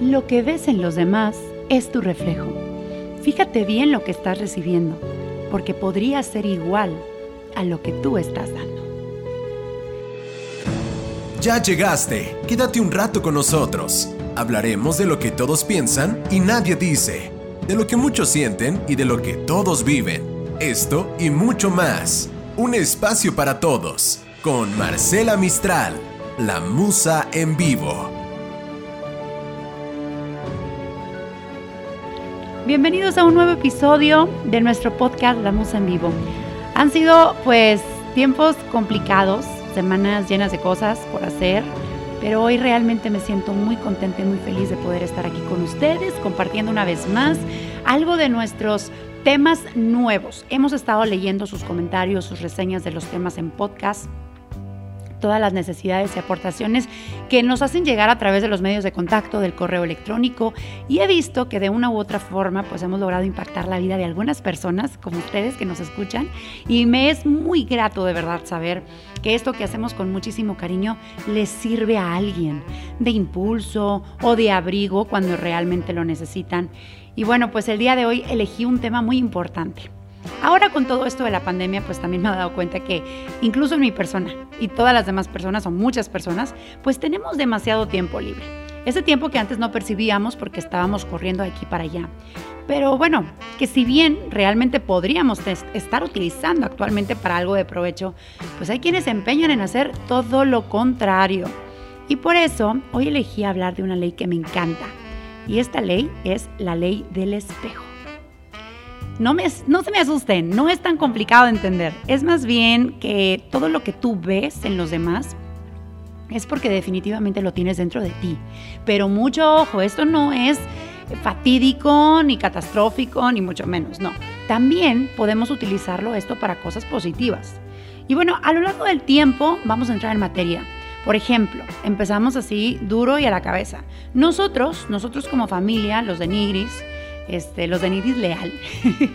Lo que ves en los demás es tu reflejo. Fíjate bien lo que estás recibiendo, porque podría ser igual a lo que tú estás dando. Ya llegaste, quédate un rato con nosotros. Hablaremos de lo que todos piensan y nadie dice, de lo que muchos sienten y de lo que todos viven. Esto y mucho más. Un espacio para todos, con Marcela Mistral, la musa en vivo. Bienvenidos a un nuevo episodio de nuestro podcast La Musa en Vivo. Han sido pues tiempos complicados, semanas llenas de cosas por hacer, pero hoy realmente me siento muy contenta y muy feliz de poder estar aquí con ustedes compartiendo una vez más algo de nuestros temas nuevos. Hemos estado leyendo sus comentarios, sus reseñas de los temas en podcast todas las necesidades y aportaciones que nos hacen llegar a través de los medios de contacto, del correo electrónico. Y he visto que de una u otra forma pues hemos logrado impactar la vida de algunas personas como ustedes que nos escuchan. Y me es muy grato de verdad saber que esto que hacemos con muchísimo cariño les sirve a alguien de impulso o de abrigo cuando realmente lo necesitan. Y bueno, pues el día de hoy elegí un tema muy importante Ahora con todo esto de la pandemia, pues también me he dado cuenta que incluso en mi persona y todas las demás personas o muchas personas, pues tenemos demasiado tiempo libre. Ese tiempo que antes no percibíamos porque estábamos corriendo de aquí para allá. Pero bueno, que si bien realmente podríamos estar utilizando actualmente para algo de provecho, pues hay quienes se empeñan en hacer todo lo contrario. Y por eso hoy elegí hablar de una ley que me encanta. Y esta ley es la ley del espejo. No, me, se me asusten, no es tan complicado de entender. Es más bien que todo lo que tú ves en los demás es porque definitivamente lo tienes dentro de ti. Pero mucho ojo, esto no es fatídico, ni catastrófico, ni mucho menos, no. También podemos utilizarlo esto para cosas positivas. Y bueno, a lo largo del tiempo vamos a entrar en materia. Por ejemplo, empezamos así duro y a la cabeza. Nosotros, nosotros como familia, los de Nigris, este, los de Nidis Leal,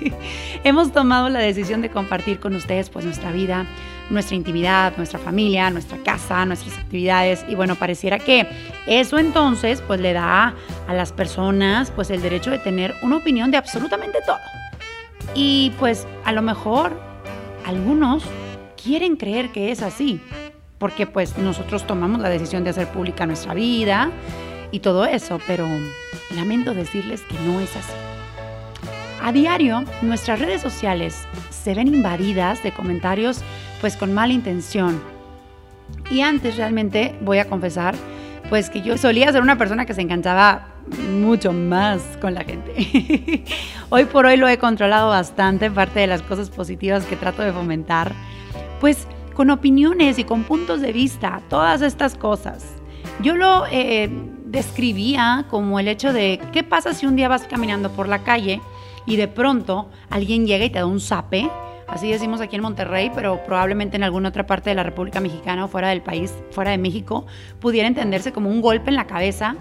hemos tomado la decisión de compartir con ustedes pues nuestra vida, nuestra intimidad, nuestra familia, nuestra casa, nuestras actividades y bueno, pareciera que eso entonces pues le da a las personas pues el derecho de tener una opinión de absolutamente todo. Y pues a lo mejor algunos quieren creer que es así, porque pues nosotros tomamos la decisión de hacer pública nuestra vida, y todo eso, pero lamento decirles que no es así. A diario, nuestras redes sociales se ven invadidas de comentarios pues con mala intención. Y antes realmente voy a confesar pues que yo solía ser una persona que se encantaba mucho más con la gente. hoy por hoy lo he controlado bastante, parte de las cosas positivas que trato de fomentar, pues con opiniones y con puntos de vista, todas estas cosas. Yo lo eh, describía como el hecho de qué pasa si un día vas caminando por la calle y de pronto alguien llega y te da un zape, así decimos aquí en Monterrey, pero probablemente en alguna otra parte de la República Mexicana o fuera del país, fuera de México, pudiera entenderse como un golpe en la cabeza.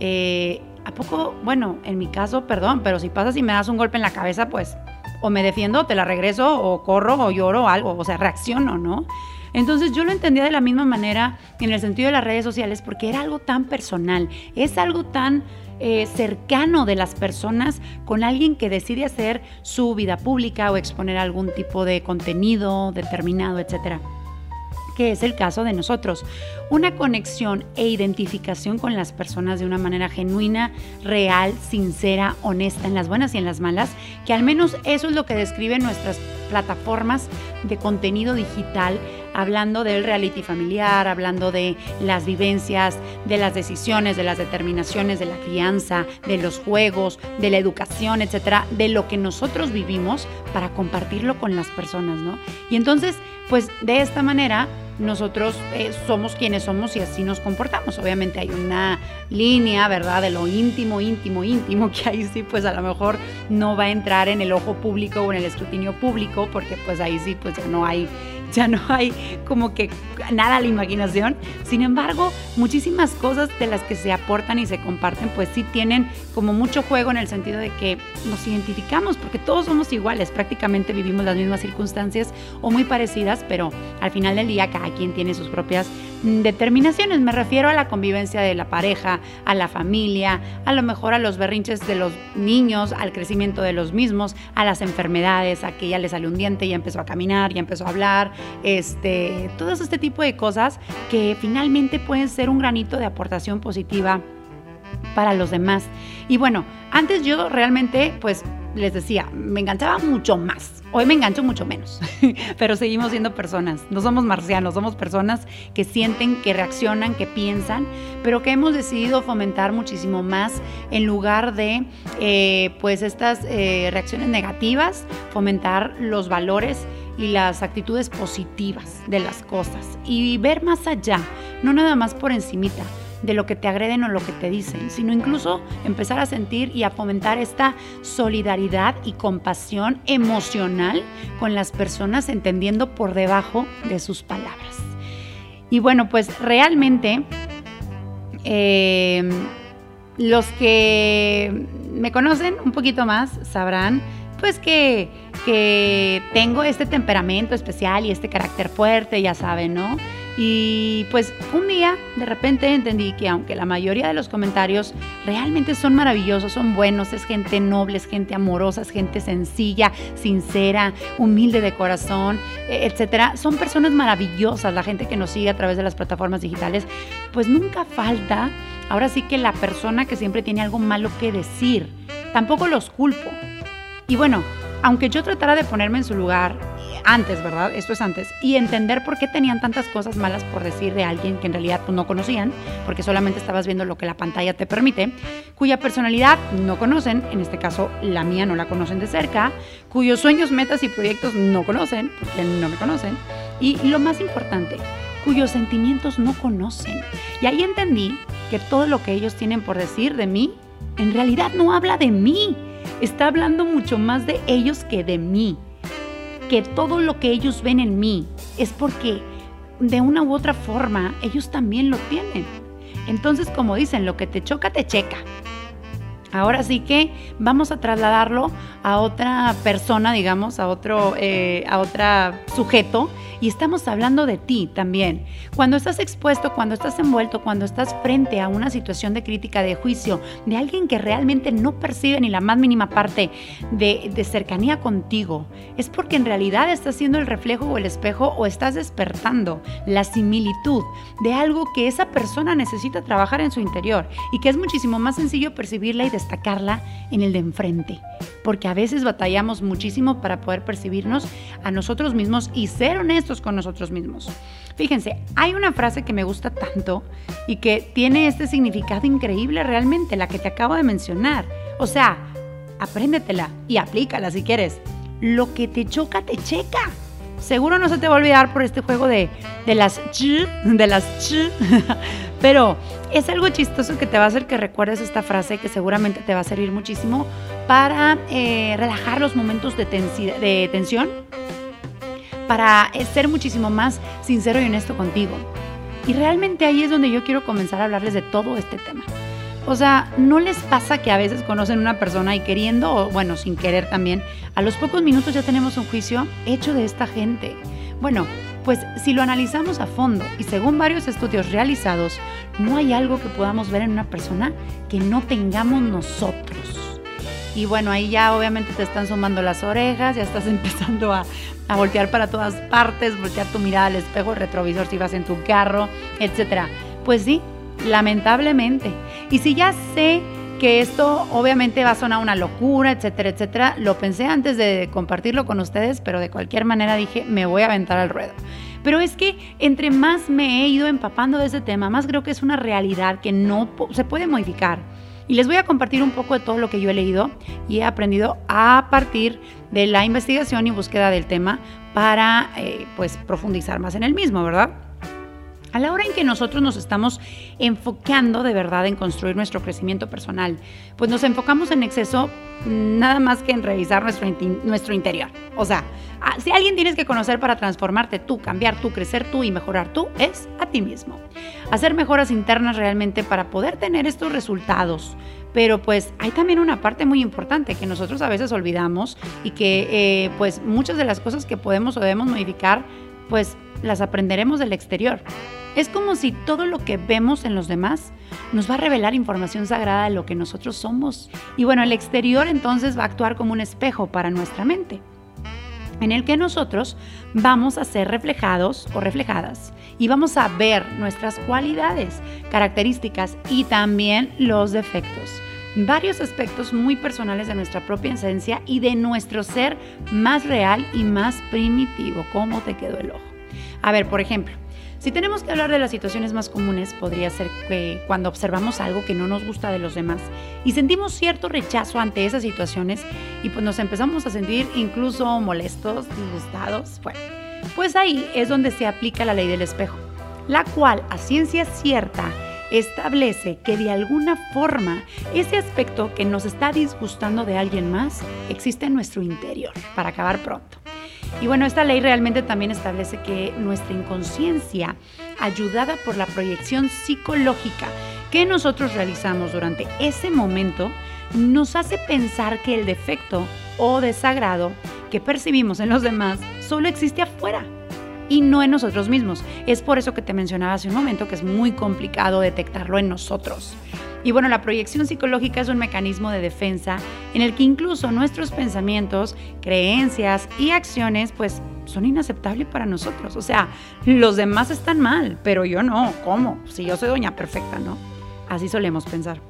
Eh, ¿A poco? Bueno, en mi caso, perdón, pero si pasa y me das un golpe en la cabeza, pues o me defiendo, te la regreso, o corro, o lloro, o algo, o sea, reacciono, ¿no? Entonces yo lo entendía de la misma manera en el sentido de las redes sociales porque era algo tan personal, es algo tan eh, cercano de las personas con alguien que decide hacer su vida pública o exponer algún tipo de contenido determinado, etcétera que es el caso de nosotros. Una conexión e identificación con las personas de una manera genuina, real, sincera, honesta, en las buenas y en las malas, que al menos eso es lo que describen nuestras plataformas de contenido digital hablando del reality familiar, hablando de las vivencias, de las decisiones, de las determinaciones, de la crianza, de los juegos, de la educación, etcétera, de lo que nosotros vivimos para compartirlo con las personas, ¿no? Y entonces, pues de esta manera nosotros eh, somos quienes somos y así nos comportamos. Obviamente hay una línea, ¿verdad? De lo íntimo, íntimo, íntimo, que ahí sí, pues a lo mejor no va a entrar en el ojo público o en el escrutinio público, porque pues ahí sí, pues ya no hay ya no hay como que nada a la imaginación. Sin embargo, muchísimas cosas de las que se aportan y se comparten, pues sí tienen como mucho juego en el sentido de que nos identificamos, porque todos somos iguales, prácticamente vivimos las mismas circunstancias o muy parecidas, pero al final del día cada quien tiene sus propias determinaciones. Me refiero a la convivencia de la pareja, a la familia, a lo mejor a los berrinches de los niños, al crecimiento de los mismos, a las enfermedades, a que ya le salió un diente, ya empezó a caminar, ya empezó a hablar, este, todo este tipo de cosas que finalmente pueden ser un granito de aportación positiva para los demás. Y bueno, antes yo realmente, pues les decía, me enganchaba mucho más. Hoy me engancho mucho menos, pero seguimos siendo personas. No somos marcianos, somos personas que sienten, que reaccionan, que piensan, pero que hemos decidido fomentar muchísimo más en lugar de, eh, pues, estas eh, reacciones negativas, fomentar los valores y las actitudes positivas de las cosas y ver más allá, no nada más por encimita de lo que te agreden o lo que te dicen, sino incluso empezar a sentir y a fomentar esta solidaridad y compasión emocional con las personas, entendiendo por debajo de sus palabras. Y bueno, pues realmente eh, los que me conocen un poquito más sabrán pues que, que tengo este temperamento especial y este carácter fuerte, ya saben, ¿no? Y pues un día de repente entendí que aunque la mayoría de los comentarios realmente son maravillosos, son buenos, es gente noble, es gente amorosa, es gente sencilla, sincera, humilde de corazón, e, etcétera, son personas maravillosas, la gente que nos sigue a través de las plataformas digitales, pues nunca falta, ahora sí que la persona que siempre tiene algo malo que decir, tampoco los culpo. Y bueno, aunque yo tratara de ponerme en su lugar antes, ¿verdad? Esto es antes. Y entender por qué tenían tantas cosas malas por decir de alguien que en realidad pues, no conocían, porque solamente estabas viendo lo que la pantalla te permite, cuya personalidad no conocen, en este caso la mía no la conocen de cerca, cuyos sueños, metas y proyectos no conocen, porque no me conocen, y lo más importante, cuyos sentimientos no conocen. Y ahí entendí que todo lo que ellos tienen por decir de mí, en realidad no habla de mí, está hablando mucho más de ellos que de mí que todo lo que ellos ven en mí es porque de una u otra forma ellos también lo tienen. Entonces, como dicen, lo que te choca, te checa. Ahora sí que vamos a trasladarlo a otra persona, digamos, a otro, eh, a otra sujeto y estamos hablando de ti también. Cuando estás expuesto, cuando estás envuelto, cuando estás frente a una situación de crítica, de juicio, de alguien que realmente no percibe ni la más mínima parte de, cercanía contigo, es porque en realidad estás siendo el reflejo o el espejo o estás despertando la similitud de algo que esa persona necesita trabajar en su interior y que es muchísimo más sencillo percibirla y destacarla en el de enfrente. Porque a veces batallamos muchísimo para poder percibirnos a nosotros mismos y ser honestos con nosotros mismos. Fíjense, hay una frase que me gusta tanto y que tiene este significado increíble realmente, la que te acabo de mencionar. O sea, apréndetela y aplícala si quieres. Lo que te choca, te checa. Seguro no se te va a olvidar por este juego de, de las ch, de las. Pero es algo chistoso que te va a hacer que recuerdes esta frase que seguramente te va a servir muchísimo para eh, relajar los momentos de tensión para ser muchísimo más sincero y honesto contigo. Y realmente ahí es donde yo quiero comenzar a hablarles de todo este tema. O sea, ¿no les pasa que a veces conocen una persona y queriendo, o bueno, sin querer también, a los pocos minutos ya tenemos un juicio hecho de esta gente? Bueno, pues si lo analizamos a fondo y según varios estudios realizados, no hay algo que podamos ver en una persona que no tengamos nosotros. Y bueno, ahí ya obviamente te están sumando las orejas, ya estás empezando a, a voltear para todas partes, voltear tu mirada al espejo, el retrovisor si vas en tu carro, etc. Pues sí, lamentablemente. Y si ya sé que esto obviamente va a sonar una locura, etcétera, etcétera, lo pensé antes de compartirlo con ustedes, pero de cualquier manera dije, me voy a aventar al ruedo. Pero es que entre más me he ido empapando de ese tema, más creo que es una realidad que no se puede modificar. Y les voy a compartir un poco de todo lo que yo he leído y he aprendido a partir de la investigación y búsqueda del tema para eh, pues profundizar más en el mismo, ¿verdad? A la hora en que nosotros nos estamos enfocando de verdad en construir nuestro crecimiento personal, pues nos enfocamos en exceso nada más que en revisar nuestro, nuestro interior. O sea, ah, si alguien tienes que conocer para transformarte tú, cambiar tú, crecer tú y mejorar tú, es a ti mismo. Hacer mejoras internas realmente para poder tener estos resultados. Pero pues hay también una parte muy importante que nosotros a veces olvidamos y que eh, pues muchas de las cosas que podemos o debemos modificar, pues las aprenderemos del exterior. Es como si todo lo que vemos en los demás nos va a revelar información sagrada de lo que nosotros somos. Y bueno, el exterior entonces va a actuar como un espejo para nuestra mente, en el que nosotros vamos a ser reflejados o reflejadas y vamos a ver nuestras cualidades, características y también los defectos. Varios aspectos muy personales de nuestra propia esencia y de nuestro ser más real y más primitivo. ¿Cómo te quedó el ojo? A ver, por ejemplo, si tenemos que hablar de las situaciones más comunes, podría ser que cuando observamos algo que no nos gusta de los demás y sentimos cierto rechazo ante esas situaciones y pues nos empezamos a sentir incluso molestos, disgustados, bueno, pues ahí es donde se aplica la ley del espejo, la cual a ciencia cierta establece que de alguna forma ese aspecto que nos está disgustando de alguien más existe en nuestro interior, para acabar pronto. Y bueno, esta ley realmente también establece que nuestra inconsciencia, ayudada por la proyección psicológica que nosotros realizamos durante ese momento, nos hace pensar que el defecto o desagrado que percibimos en los demás solo existe afuera y no en nosotros mismos. Es por eso que te mencionaba hace un momento que es muy complicado detectarlo en nosotros. Y bueno, la proyección psicológica es un mecanismo de defensa en el que incluso nuestros pensamientos, creencias y acciones pues son inaceptables para nosotros. O sea, los demás están mal, pero yo no. ¿Cómo? Si yo soy doña perfecta, ¿no? Así solemos pensar.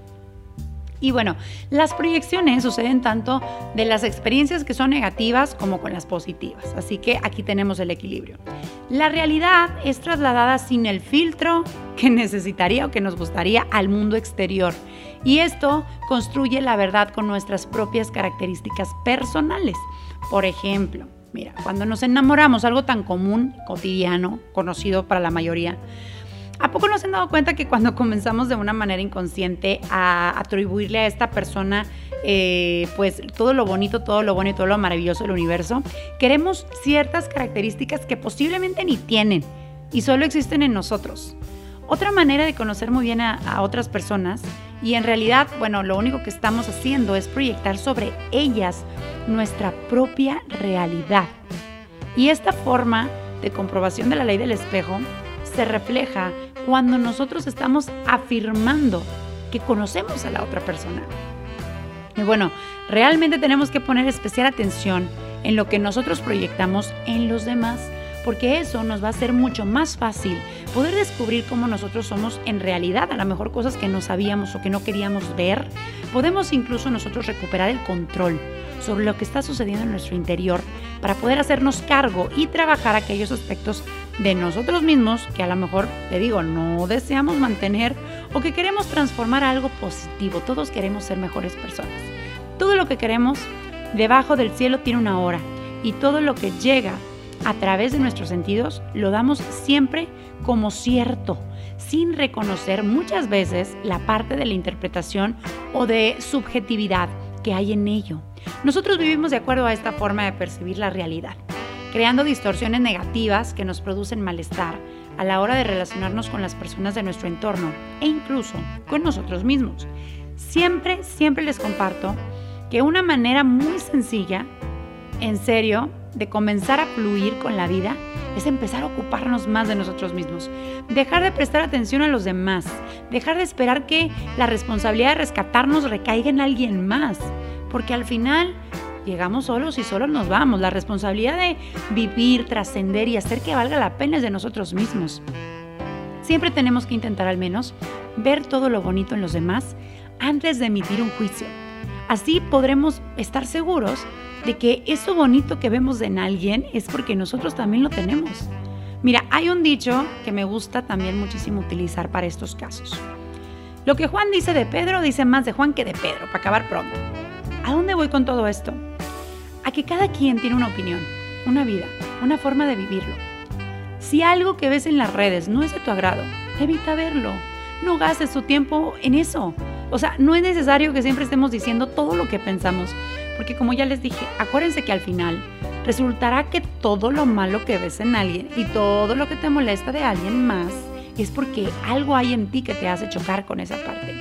Y bueno, las proyecciones suceden tanto de las experiencias que son negativas como con las positivas. Así que aquí tenemos el equilibrio. La realidad es trasladada sin el filtro que necesitaría o que nos gustaría al mundo exterior. Y esto construye la verdad con nuestras propias características personales. Por ejemplo, mira, cuando nos enamoramos, algo tan común, cotidiano, conocido para la mayoría, ¿A poco no se han dado cuenta que cuando comenzamos de una manera inconsciente a atribuirle a esta persona eh, pues todo lo bonito, todo lo bueno todo lo maravilloso del universo, queremos ciertas características que posiblemente ni tienen y solo existen en nosotros? Otra manera de conocer muy bien a otras personas y en realidad, bueno, lo único que estamos haciendo es proyectar sobre ellas nuestra propia realidad. Y esta forma de comprobación de la ley del espejo se refleja cuando nosotros estamos afirmando que conocemos a la otra persona. Y bueno, realmente tenemos que poner especial atención en lo que nosotros proyectamos en los demás, porque eso nos va a hacer mucho más fácil poder descubrir cómo nosotros somos en realidad, a lo mejor cosas que no sabíamos o que no queríamos ver. Podemos incluso nosotros recuperar el control sobre lo que está sucediendo en nuestro interior para poder hacernos cargo y trabajar aquellos aspectos de nosotros mismos que a lo mejor, te digo, no deseamos mantener o que queremos transformar algo positivo. Todos queremos ser mejores personas. Todo lo que queremos debajo del cielo tiene una hora y todo lo que llega a través de nuestros sentidos lo damos siempre como cierto, sin reconocer muchas veces la parte de la interpretación o de subjetividad que hay en ello. Nosotros vivimos de acuerdo a esta forma de percibir la realidad creando distorsiones negativas que nos producen malestar a la hora de relacionarnos con las personas de nuestro entorno e incluso con nosotros mismos. Siempre, siempre les comparto que una manera muy sencilla, en serio, de comenzar a fluir con la vida es empezar a ocuparnos más de nosotros mismos. Dejar de prestar atención a los demás. Dejar de esperar que la responsabilidad de rescatarnos recaiga en alguien más. Porque al final llegamos solos y solos nos vamos. La responsabilidad de vivir, trascender y hacer que valga la pena es de nosotros mismos. Siempre tenemos que intentar al menos ver todo lo bonito en los demás antes de emitir un juicio. Así podremos estar seguros de que eso bonito que vemos en alguien es porque nosotros también lo tenemos. Mira, hay un dicho que me gusta también muchísimo utilizar para estos casos. Lo que Juan dice de Pedro dice más de Juan que de Pedro, para acabar pronto. ¿A dónde voy con todo esto? A que cada quien tiene una opinión, una vida, una forma de vivirlo. Si algo que ves en las redes no es de tu agrado, evita verlo. No gastes tu tiempo en eso. O sea, no es necesario que siempre estemos diciendo todo lo que pensamos, porque como ya les dije, acuérdense que al final resultará que todo lo malo que ves en alguien y todo lo que te molesta de alguien más es porque algo hay en ti que te hace chocar con esa parte.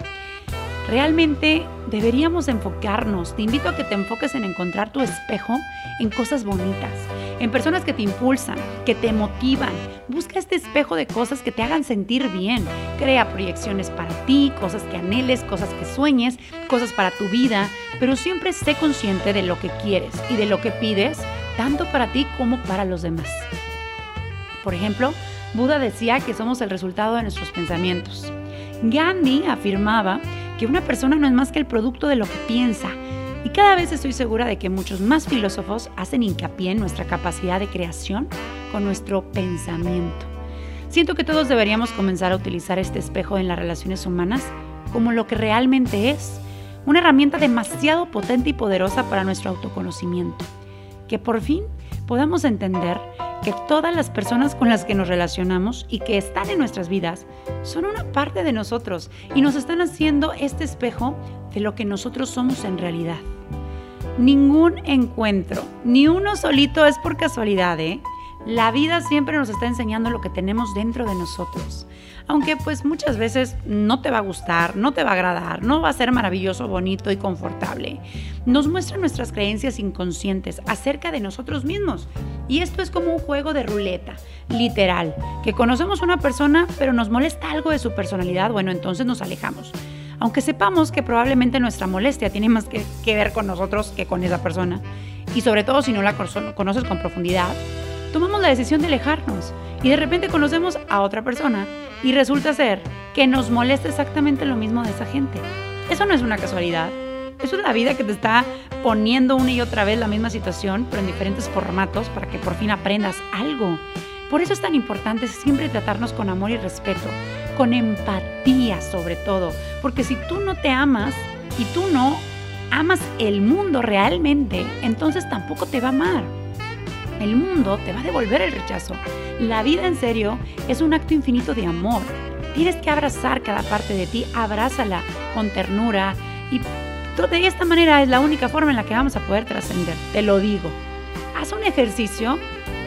Realmente deberíamos enfocarnos. Te invito a que te enfoques en encontrar tu espejo en cosas bonitas, en personas que te impulsan, que te motivan. Busca este espejo de cosas que te hagan sentir bien. Crea proyecciones para ti, cosas que anheles, cosas que sueñes, cosas para tu vida, pero siempre sé consciente de lo que quieres y de lo que pides, tanto para ti como para los demás. Por ejemplo, Buda decía que somos el resultado de nuestros pensamientos. Gandhi afirmaba que una persona no es más que el producto de lo que piensa. Y cada vez estoy segura de que muchos más filósofos hacen hincapié en nuestra capacidad de creación con nuestro pensamiento. Siento que todos deberíamos comenzar a utilizar este espejo en las relaciones humanas como lo que realmente es, una herramienta demasiado potente y poderosa para nuestro autoconocimiento. Que por fin podamos entender que todas las personas con las que nos relacionamos y que están en nuestras vidas son una parte de nosotros y nos están haciendo este espejo de lo que nosotros somos en realidad. Ningún encuentro, ni uno solito es por casualidad, ¿eh? La vida siempre nos está enseñando lo que tenemos dentro de nosotros. Aunque pues muchas veces no te va a gustar, no te va a agradar, no va a ser maravilloso, bonito y confortable. Nos muestra nuestras creencias inconscientes acerca de nosotros mismos. Y esto es como un juego de ruleta, literal, que conocemos a una persona pero nos molesta algo de su personalidad, bueno, entonces nos alejamos. Aunque sepamos que probablemente nuestra molestia tiene más que, que ver con nosotros que con esa persona. Y sobre todo si no la conoces con profundidad, tomamos la decisión de alejarnos y de repente conocemos a otra persona y resulta ser que nos molesta exactamente lo mismo de esa gente. Eso no es una casualidad. Eso es la vida que te está poniendo una y otra vez la misma situación, pero en diferentes formatos para que por fin aprendas algo. Por eso es tan importante siempre tratarnos con amor y respeto, con empatía sobre todo, porque si tú no te amas y tú no amas el mundo realmente, entonces tampoco te va a amar el mundo te va a devolver el rechazo. La vida en serio es un acto infinito de amor. Tienes que abrazar cada parte de ti, abrázala con ternura y de esta manera es la única forma en la que vamos a poder trascender, te lo digo. Haz un ejercicio,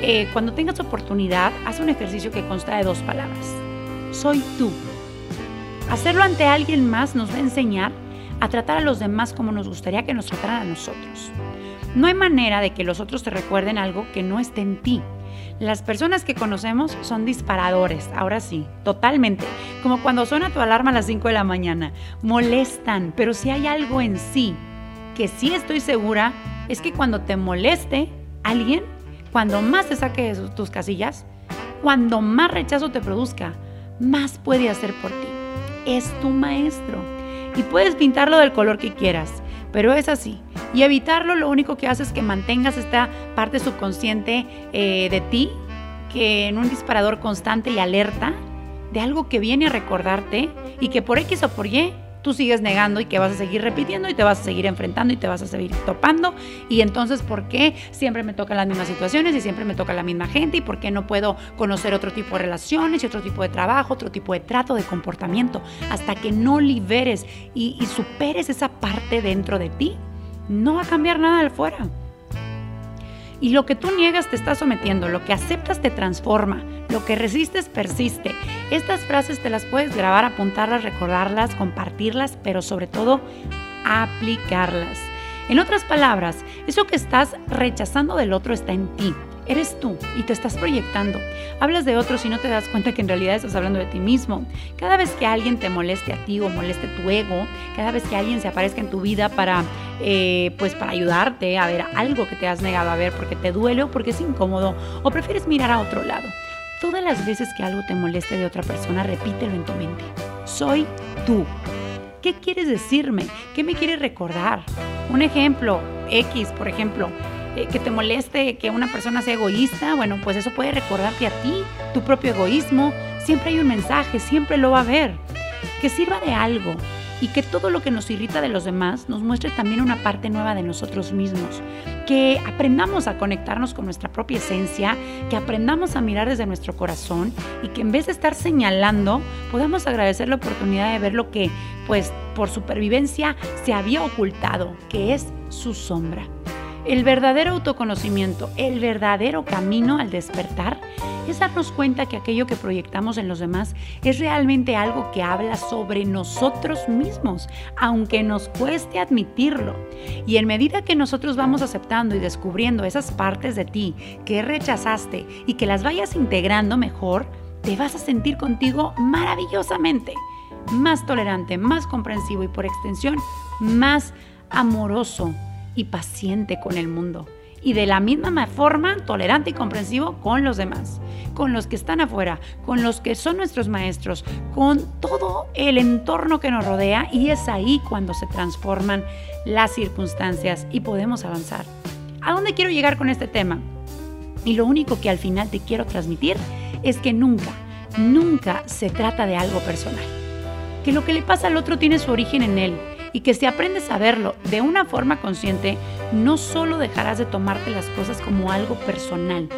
eh, cuando tengas oportunidad, haz un ejercicio que consta de dos palabras. Soy tú. Hacerlo ante alguien más nos va a enseñar a tratar a los demás como nos gustaría que nos trataran a nosotros. No hay manera de que los otros te recuerden algo que no esté en ti. Las personas que conocemos son disparadores, ahora sí, totalmente. Como cuando suena tu alarma a las 5 de la mañana. Molestan, pero si hay algo en sí que sí estoy segura, es que cuando te moleste alguien, cuando más te saque de tus casillas, cuando más rechazo te produzca, más puede hacer por ti. Es tu maestro. Y puedes pintarlo del color que quieras, pero es así. Y evitarlo lo único que hace es que mantengas esta parte subconsciente eh, de ti, que en un disparador constante y alerta de algo que viene a recordarte y que por X o por Y tú sigues negando y que vas a seguir repitiendo y te vas a seguir enfrentando y te vas a seguir topando. Y entonces, ¿por qué siempre me tocan las mismas situaciones y siempre me toca la misma gente? ¿Y por qué no puedo conocer otro tipo de relaciones y otro tipo de trabajo, otro tipo de trato, de comportamiento? Hasta que no liberes y, y superes esa parte dentro de ti, no va a cambiar nada de fuera. Y lo que tú niegas te está sometiendo, lo que aceptas te transforma, lo que resistes persiste. Estas frases te las puedes grabar, apuntarlas, recordarlas, compartirlas, pero sobre todo aplicarlas. En otras palabras, eso que estás rechazando del otro está en ti. Eres tú y te estás proyectando. Hablas de otros y no te das cuenta que en realidad estás hablando de ti mismo. Cada vez que alguien te moleste a ti o moleste tu ego, cada vez que alguien se aparezca en tu vida para, eh, pues para ayudarte a ver algo que te has negado a ver porque te duele o porque es incómodo o prefieres mirar a otro lado. Todas las veces que algo te moleste de otra persona, repítelo en tu mente. Soy tú. ¿Qué quieres decirme? ¿Qué me quieres recordar? Un ejemplo, X, por ejemplo, eh, que te moleste que una persona sea egoísta, bueno, pues eso puede recordarte a ti, tu propio egoísmo. Siempre hay un mensaje, siempre lo va a haber. Que sirva de algo, y que todo lo que nos irrita de los demás nos muestre también una parte nueva de nosotros mismos. Que aprendamos a conectarnos con nuestra propia esencia, que aprendamos a mirar desde nuestro corazón y que en vez de estar señalando, podamos agradecer la oportunidad de ver lo que, pues, por supervivencia se había ocultado, que es su sombra. El verdadero autoconocimiento, el verdadero camino al despertar, es darnos cuenta que aquello que proyectamos en los demás es realmente algo que habla sobre nosotros mismos, aunque nos cueste admitirlo. Y en medida que nosotros vamos aceptando y descubriendo esas partes de ti que rechazaste y que las vayas integrando mejor, te vas a sentir contigo maravillosamente, más tolerante, más comprensivo y por extensión, más amoroso y paciente con el mundo. Y de la misma forma, tolerante y comprensivo con los demás, con los que están afuera, con los que son nuestros maestros, con todo el entorno que nos rodea. Y es ahí cuando se transforman las circunstancias y podemos avanzar. ¿A dónde quiero llegar con este tema? Y lo único que al final te quiero transmitir es que nunca, nunca se trata de algo personal. Que lo que le pasa al otro tiene su origen en él y que si aprendes a verlo de una forma consciente, no solo dejarás de tomarte las cosas como algo personal,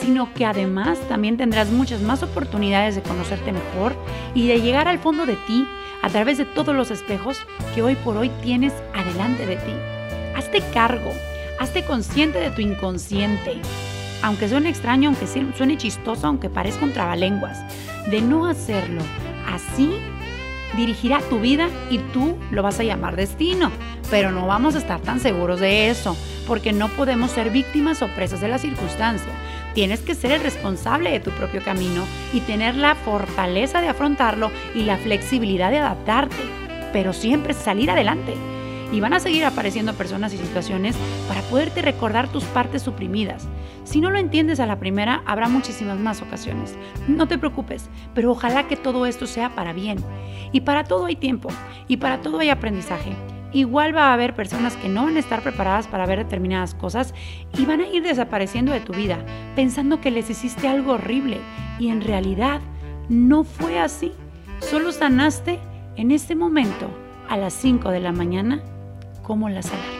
sino que además también tendrás muchas más oportunidades de conocerte mejor y de llegar al fondo de ti a través de todos los espejos que hoy por hoy tienes adelante de ti. Hazte cargo, hazte consciente de tu inconsciente, aunque suene extraño, aunque suene chistoso, aunque parezca un trabalenguas, de no hacerlo así dirigirá tu vida y tú lo vas a llamar destino. Pero no vamos a estar tan seguros de eso, porque no podemos ser víctimas o presas de la circunstancia. Tienes que ser el responsable de tu propio camino y tener la fortaleza de afrontarlo y la flexibilidad de adaptarte, pero siempre salir adelante. Y van a seguir apareciendo personas y situaciones para poderte recordar tus partes suprimidas. Si no lo entiendes a la primera, habrá muchísimas más ocasiones. No te preocupes, pero ojalá que todo esto sea para bien. Y para todo hay tiempo, y para todo hay aprendizaje. Igual va a haber personas que no van a estar preparadas para ver determinadas cosas y van a ir desapareciendo de tu vida, pensando que les hiciste algo horrible. Y en realidad no fue así. Solo sanaste en este momento, a las 5 de la mañana, como las alarmas.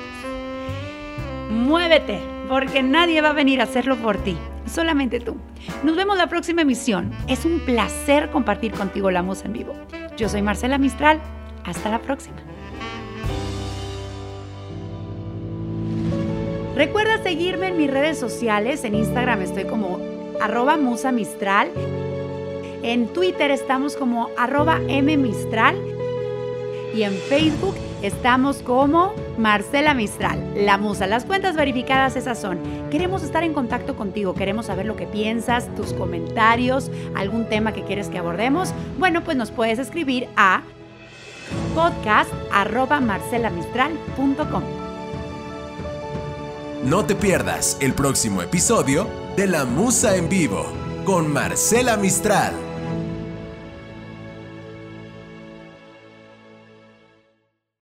Muévete, porque nadie va a venir a hacerlo por ti, solamente tú. Nos vemos la próxima emisión. Es un placer compartir contigo la música en vivo. Yo soy Marcela Mistral. Hasta la próxima. Recuerda seguirme en mis redes sociales. En Instagram estoy como arroba musa mistral. En Twitter estamos como arroba mmistral. Y en Facebook estamos como Marcela Mistral, la musa. Las cuentas verificadas esas son. Queremos estar en contacto contigo, queremos saber lo que piensas, tus comentarios, algún tema que quieres que abordemos. Bueno, pues nos puedes escribir a podcast.marcelamistral.com. No te pierdas el próximo episodio de La Musa en Vivo con Marcela Mistral.